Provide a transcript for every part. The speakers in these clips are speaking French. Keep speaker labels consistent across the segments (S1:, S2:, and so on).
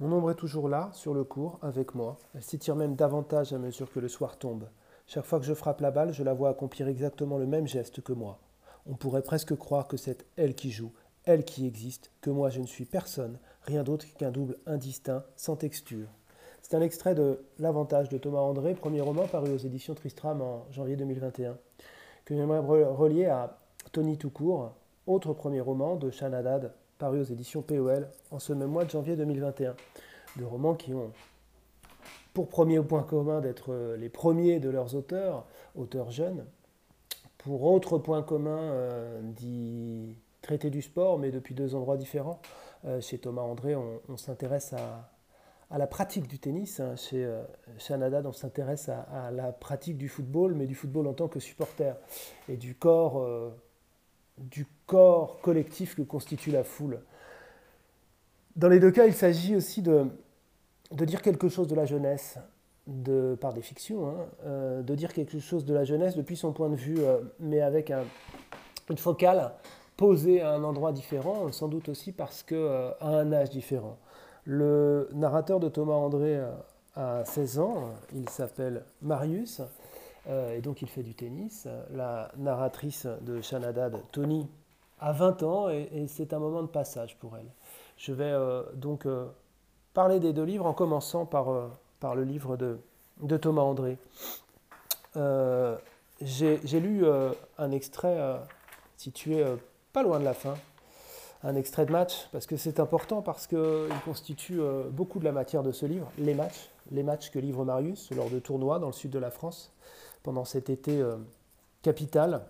S1: Mon ombre est toujours là, sur le cours, avec moi. Elle s'étire même davantage à mesure que le soir tombe. Chaque fois que je frappe la balle, je la vois accomplir exactement le même geste que moi. On pourrait presque croire que c'est elle qui joue, elle qui existe, que moi je ne suis personne, rien d'autre qu'un double indistinct, sans texture. C'est un extrait de L'avantage de Thomas André, premier roman paru aux éditions Tristram en janvier 2021, que j'aimerais relier à Tony Toucourt, autre premier roman de Haddad, paru aux éditions POL en ce même mois de janvier 2021. Deux romans qui ont pour premier point commun d'être euh, les premiers de leurs auteurs, auteurs jeunes. Pour autre point commun, euh, dit traité du sport, mais depuis deux endroits différents. Euh, chez Thomas André, on, s'intéresse à, la pratique du tennis. Hein. Chez, euh, on s'intéresse à, la pratique du football, mais du football en tant que supporter et du corps du corps collectif que constitue la foule. Dans les deux cas, il s'agit aussi de, de, dire quelque chose de la jeunesse, de, par des fictions, hein, euh, de dire quelque chose de la jeunesse depuis son point de vue, euh, mais avec un, une focale posée à un endroit différent, sans doute aussi parce qu'à euh, un âge différent. Le narrateur de Thomas André a 16 ans, il s'appelle Marius, euh, et donc il fait du tennis. La narratrice de Shanadad, Tony, a 20 ans et, c'est un moment de passage pour elle. Je vais euh, donc euh, parler des deux livres en commençant par, par le livre de, de Thomas André. J'ai lu un extrait situé pas loin de la fin, un extrait de match, parce que c'est important, parce qu'il constitue beaucoup de la matière de ce livre, les matchs, les matchs que livre Marius lors de tournois dans le sud de la France pendant cet été euh, capital.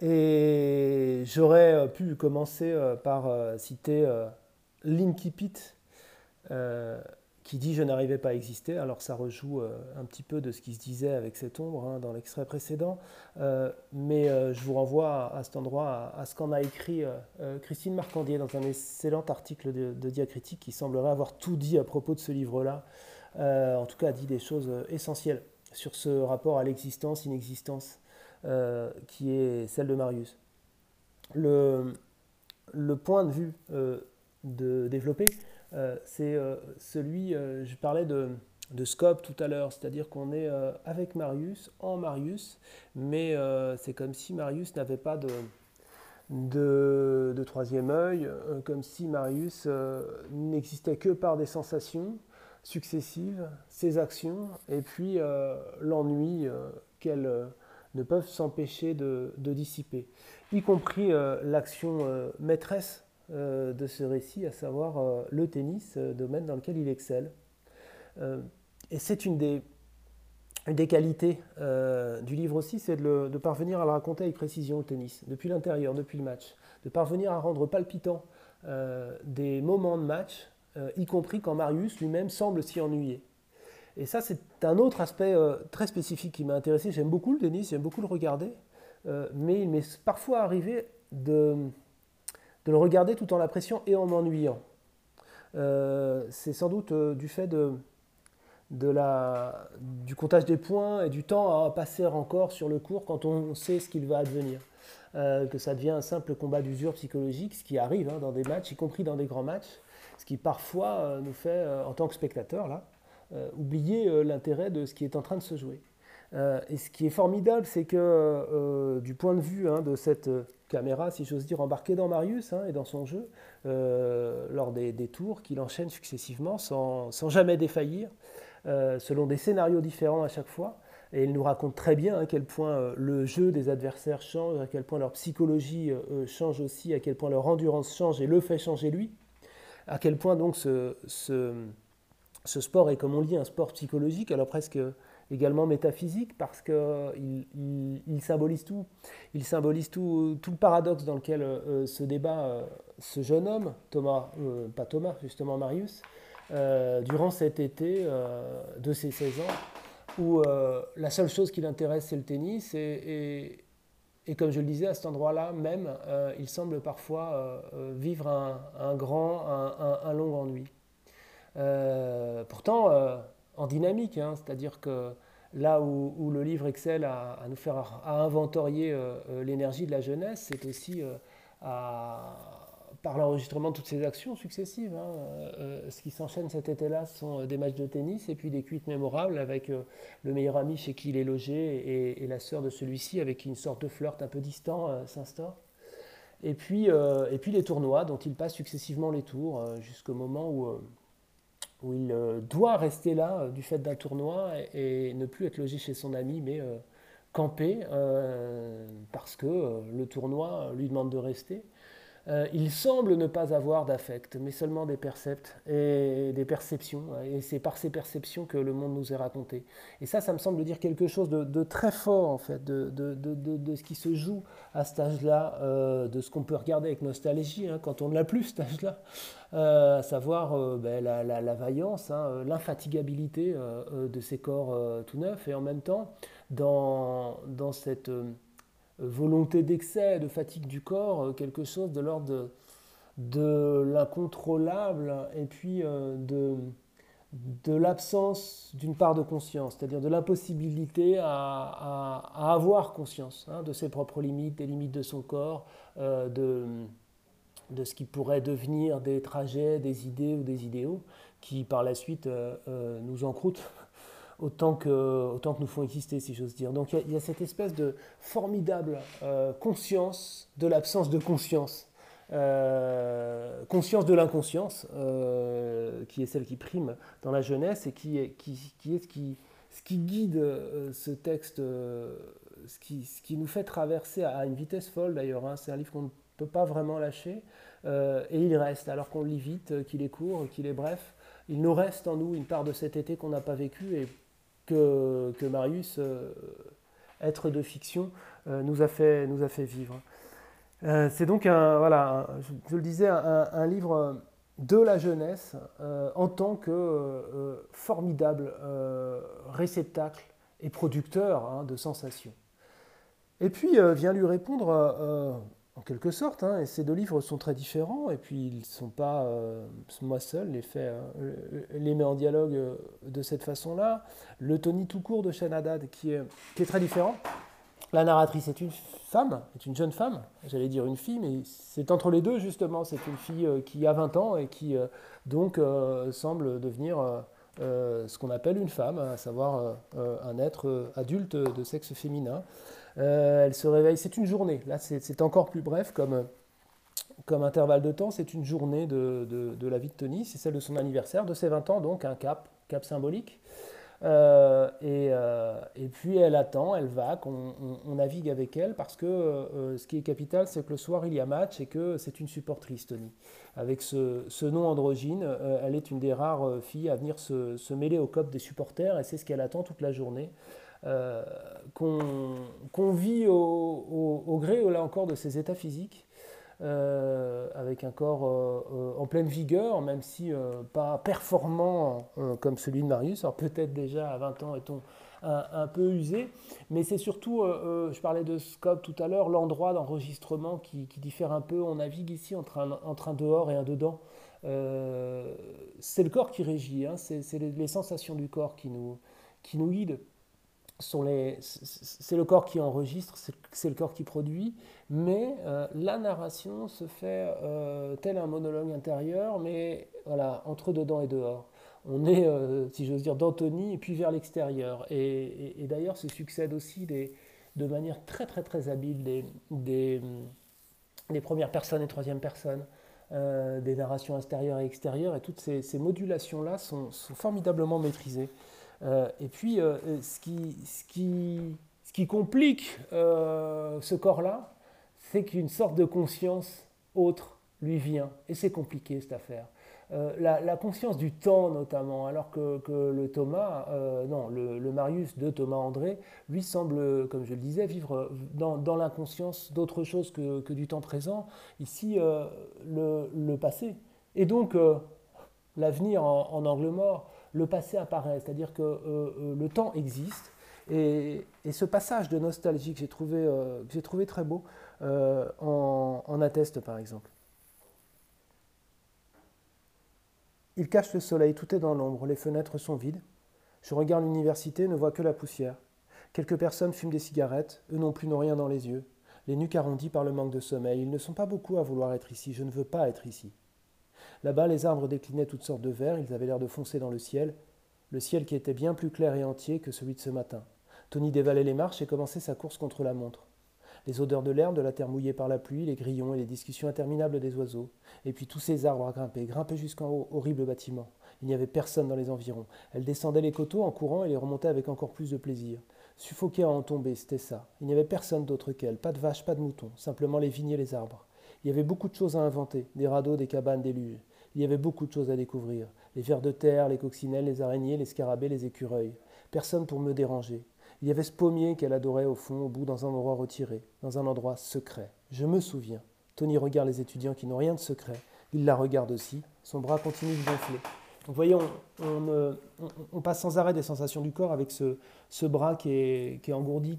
S1: Et j'aurais euh, pu commencer euh, par citer Linkipit, qui dit Je n'arrivais pas à exister. Alors ça rejoue un petit peu de ce qui se disait avec cette ombre hein, dans l'extrait précédent. mais je vous renvoie à, cet endroit, à, ce qu'en a écrit Christine Marcandier dans un excellent article de, de, Diacritique qui semblerait avoir tout dit à propos de ce livre-là. en tout cas, a dit des choses essentielles sur ce rapport à l'existence-inexistence euh, qui est celle de Marius. Le, point de vue euh, de développer, euh, c'est celui, je parlais de, scope tout à l'heure, c'est-à-dire qu'on est, avec Marius, en Marius, mais c'est comme si Marius n'avait pas de, troisième œil, comme si Marius n'existait que par des sensations, successives, ces actions, et puis euh, l'ennui euh, qu'elles euh, ne peuvent s'empêcher de, dissiper, y compris l'action maîtresse de ce récit, à savoir le tennis, domaine dans lequel il excelle. et c'est une des, qualités du livre aussi, c'est de, de, parvenir à le raconter avec précision, le tennis, depuis l'intérieur, depuis le match, de parvenir à rendre palpitant des moments de match euh, y compris quand Marius lui-même semble s'y ennuyer. Et ça, c'est un autre aspect euh, très spécifique qui m'a intéressé. J'aime beaucoup le tennis, j'aime beaucoup le regarder, euh, mais il m'est parfois arrivé de, de, le regarder tout en l'appréciant et en m'ennuyant. c'est sans doute du fait de, de la, du comptage des points et du temps à passer encore sur le cours quand on sait ce qu'il va advenir. que ça devient un simple combat d'usure psychologique, ce qui arrive hein, dans des matchs, y compris dans des grands matchs ce qui parfois euh, nous fait, euh, en tant que spectateur, là, euh, oublier l'intérêt de ce qui est en train de se jouer. et ce qui est formidable, c'est que du point de vue hein, de cette caméra, si j'ose dire, embarquée dans Marius hein, et dans son jeu, lors des, tours qu'il enchaîne successivement sans, sans jamais défaillir, selon des scénarios différents à chaque fois. Et il nous raconte très bien à quel point le jeu des adversaires change, à quel point leur psychologie change aussi, à quel point leur endurance change et le fait changer lui à quel point donc ce, sport est, comme on dit, un sport psychologique, alors presque également métaphysique, parce qu'il il, symbolise tout. Il symbolise tout, tout, le paradoxe dans lequel euh, se débat euh, ce jeune homme, Thomas, euh, pas Thomas, justement Marius, durant cet été de ses 16 ans, où la seule chose qui l'intéresse, c'est le tennis, et comme je le disais, à cet endroit-là même, euh, il semble parfois euh, euh, vivre un, grand, un, long ennui. pourtant, en dynamique, hein, c'est-à-dire que là où, le livre excelle à, nous faire inventorier l'énergie de la jeunesse, c'est aussi à par l'enregistrement de toutes ces actions successives. Hein. Euh, ce qui s'enchaîne cet été-là sont des matchs de tennis et puis des cuites mémorables avec le meilleur ami chez qui il est logé et, la sœur de celui-ci avec qui une sorte de flirt un peu distant s'instaure. Et puis, et les tournois dont il passe successivement les tours jusqu'au moment où il doit rester là du fait d'un tournoi et, ne plus être logé chez son ami mais camper parce que le tournoi lui demande de rester. Euh, il semble ne pas avoir d'affect, mais seulement des percepts et des perceptions. Et c'est par ces perceptions que le monde nous est raconté. Et ça, ça me semble dire quelque chose de, très fort, en fait, de, ce qui se joue à cet âge-là, euh, de ce qu'on peut regarder avec nostalgie hein, quand on ne l'a plus, cet âge-là, euh, à savoir ben, la, vaillance, hein, l'infatigabilité de ces corps tout neufs, et en même temps, dans, dans cette volonté d'excès, de fatigue du corps, euh, quelque chose de l'ordre de, l'incontrôlable et puis euh, de, l'absence d'une part de conscience, c'est-à-dire de l'impossibilité à, avoir conscience hein, de ses propres limites, des limites de son corps, euh, de, de ce qui pourrait devenir des trajets, des idées ou des idéaux qui par la suite nous encroutent autant que, autant que nous font exister, si j'ose dire. Donc il y, a cette espèce de formidable euh, conscience de l'absence de conscience. Euh, conscience de l'inconscience, euh, qui est celle qui prime dans la jeunesse et qui est, qui, est ce, qui, ce qui guide ce texte, ce, qui, ce qui nous fait traverser à une vitesse folle d'ailleurs. Hein. C'est un livre qu'on ne peut pas vraiment lâcher et il reste, alors qu'on le lit vite, qu'il est court, qu'il est bref. Il nous reste en nous une part de cet été qu'on n'a pas vécu et que, Marius, euh, être de fiction, euh, nous, a fait, nous a fait vivre. Euh, c'est donc, un, voilà, je, le disais, un, livre de la jeunesse en tant que formidable réceptacle et producteur hein, de sensations. Et puis vient lui répondre en quelque sorte. Hein, et ces deux livres sont très différents, et puis ils ne sont pas, euh, moi seul, les, fait, euh, les mets en dialogue euh, de cette façon-là. Le Tony tout court de Shanadad, qui qui est très différent. La narratrice est une femme, est une jeune femme, j'allais dire une fille, mais c'est entre les deux justement. C'est une fille qui a 20 ans et qui donc semble devenir ce qu'on appelle une femme, à savoir un être adulte de sexe féminin. Euh, elle se réveille, c'est une journée, là c'est encore plus bref comme, comme intervalle de temps, c'est une journée de, de, la vie de Tony, c'est celle de son anniversaire, de ses 20 ans, donc un cap, cap symbolique. Euh, et, euh, et, puis elle attend, elle va, on, navigue avec elle, parce que ce qui est capital, c'est que le soir il y a match et que c'est une supportrice, Tony. Avec ce, ce nom androgyne, elle est une des rares filles à venir se, se mêler au cop des supporters, et c'est ce qu'elle attend toute la journée. Euh, qu'on vit au, gré, là encore, de ses états physiques, euh, avec un corps euh, en pleine vigueur, même si pas performant comme celui de Marius. Alors peut-être déjà à 20 ans est-on un, peu usé, mais c'est surtout, je parlais de scope tout à l'heure, l'endroit d'enregistrement qui, diffère un peu. On navigue ici entre un, dehors et un dedans. c'est le corps qui régit, hein. c'est les, sensations du corps qui nous, qui nous guident c'est le corps qui enregistre, c'est le corps qui produit, mais euh, la narration se fait euh, tel un monologue intérieur, mais voilà, entre dedans et dehors. On est, euh, si j'ose dire, d'Anthony et puis vers l'extérieur. Et, d'ailleurs, se succèdent aussi de manière très très très habile des, des, premières personnes et troisième personnes. des narrations intérieures et extérieures, et toutes ces, modulations-là sont, formidablement maîtrisées. Euh, et puis, euh, ce, qui, ce, qui, complique euh, ce corps-là, c'est qu'une sorte de conscience autre lui vient. Et c'est compliqué cette affaire. la, conscience du temps notamment, alors que, le Thomas, non, le, Marius de Thomas André, lui semble, comme je le disais, vivre dans, l'inconscience d'autre chose que, du temps présent. Ici, le, le, passé. Et donc, l'avenir en, en, angle mort le passé apparaît, c'est-à-dire que euh, euh, le temps existe. Et, ce passage de nostalgie que j'ai trouvé, euh, trouvé, très beau en, en atteste par exemple. Il cache le soleil, tout est dans l'ombre, les fenêtres sont vides. Je regarde l'université, ne vois que la poussière. Quelques personnes fument des cigarettes, eux non plus n'ont rien dans les yeux. les nuques arrondies par le manque de sommeil. Ils ne sont pas beaucoup à vouloir être ici, je ne veux pas être ici. Là-bas, les arbres déclinaient toutes sortes de verres, ils avaient l'air de foncer dans le ciel, le ciel qui était bien plus clair et entier que celui de ce matin. Tony dévalait les marches et commençait sa course contre la montre. Les odeurs de l'herbe, de la terre mouillée par la pluie, les grillons et les discussions interminables des oiseaux. Et puis tous ces arbres à grimper, grimper jusqu'en haut, horrible bâtiment. Il n'y avait personne dans les environs. Elle descendait les coteaux en courant et les remontait avec encore plus de plaisir. Suffoquée à en tomber, c'était ça. Il n'y avait personne d'autre qu'elle, pas de vaches, pas de moutons, simplement les vignes et les arbres. Il y avait beaucoup de choses à inventer, des radeaux, des cabanes, des luges. Il y avait beaucoup de choses à découvrir. Les vers de terre, les coccinelles, les araignées, les scarabées, les écureuils. Personne pour me déranger. Il y avait ce pommier qu'elle adorait au fond, au bout, dans un endroit retiré, dans un endroit secret. Je me souviens. Tony regarde les étudiants qui n'ont rien de secret. Il la regarde aussi. Son bras continue de gonfler. Vous voyez, on, passe sans arrêt des sensations du corps avec ce, bras qui est, engourdi,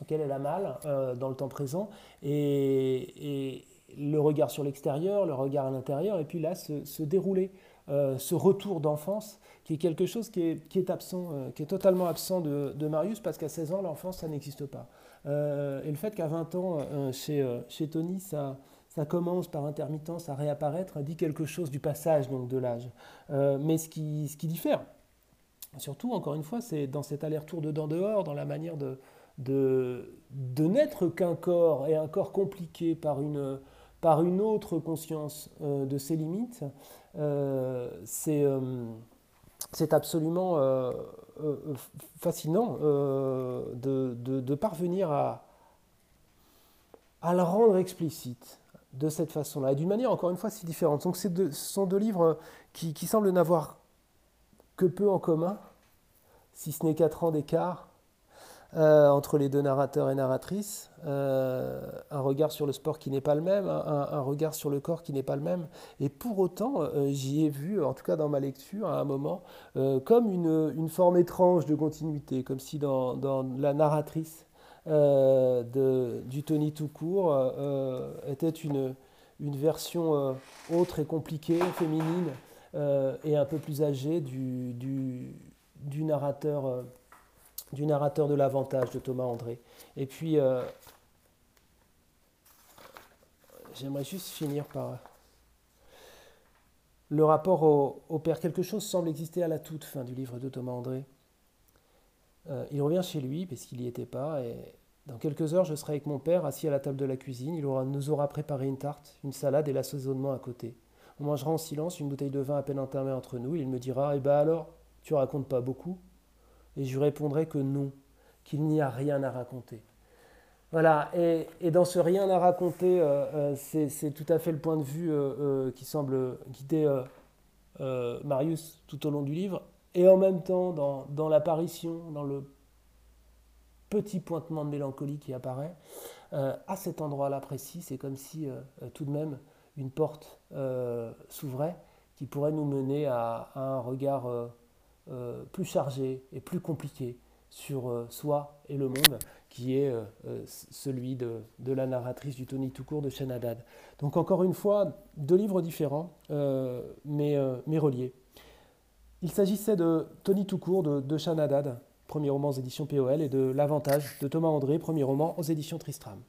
S1: auquel elle a mal euh, dans le temps présent, et, le regard sur l'extérieur, le regard à l'intérieur, et puis là, se, dérouler, euh, ce retour d'enfance, qui est quelque chose qui est, absent, euh, qui est totalement absent de, Marius, parce qu'à 16 ans, l'enfance, ça n'existe pas. et le fait qu'à 20 ans, chez, chez Tony, ça ça commence par intermittence à réapparaître, dit quelque chose du passage donc de l'âge. Euh, mais ce qui, ce qui diffère, surtout, encore une fois, c'est dans cet aller-retour dedans-dehors, dans la manière de, de, de n'être qu'un corps, et un corps compliqué par une, par une autre conscience euh, de ses limites, euh, c'est, c'est absolument fascinant de, parvenir à, le rendre explicite, de cette façon-là, et d'une manière encore une fois si différente. Donc ce sont deux livres qui, semblent n'avoir que peu en commun, si ce n'est quatre ans d'écart euh, entre les deux narrateurs et narratrices, euh, un regard sur le sport qui n'est pas le même, un, regard sur le corps qui n'est pas le même. Et pour autant, euh, j'y ai vu, en tout cas dans ma lecture, à un moment, comme une, forme étrange de continuité, comme si dans la narratrice du Tony tout court était une, version autre et compliquée, féminine et un peu plus âgée du narrateur, du narrateur de l'avantage de Thomas André. Et puis, j'aimerais juste finir par le rapport au, père. Quelque chose semble exister à la toute fin du livre de Thomas André. il revient chez lui, parce qu'il n'y était pas, et dans quelques heures, je serai avec mon père assis à la table de la cuisine. Il nous aura préparé une tarte, une salade et l'assaisonnement à côté. On mangera en silence une bouteille de vin à peine entamée entre nous. Il me dira Eh ben alors, tu racontes pas beaucoup Et je lui répondrai que non, qu'il n'y a rien à raconter. Voilà, et, dans ce rien à raconter, euh, euh, c'est tout à fait le point de vue euh, qui semble guider Marius tout au long du livre. Et en même temps, dans, l'apparition, dans le petit pointement de mélancolie qui apparaît. À cet endroit-là précis, c'est comme si tout de même une porte s'ouvrait qui pourrait nous mener à, un regard plus chargé et plus compliqué sur soi et le monde, qui est celui de, la narratrice du Tony tout court de Haddad. Donc encore une fois, deux livres différents, mais, reliés. Il s'agissait de Tony tout court de, de premier roman aux éditions POL, et de L'Avantage de Thomas André, premier roman aux éditions Tristram.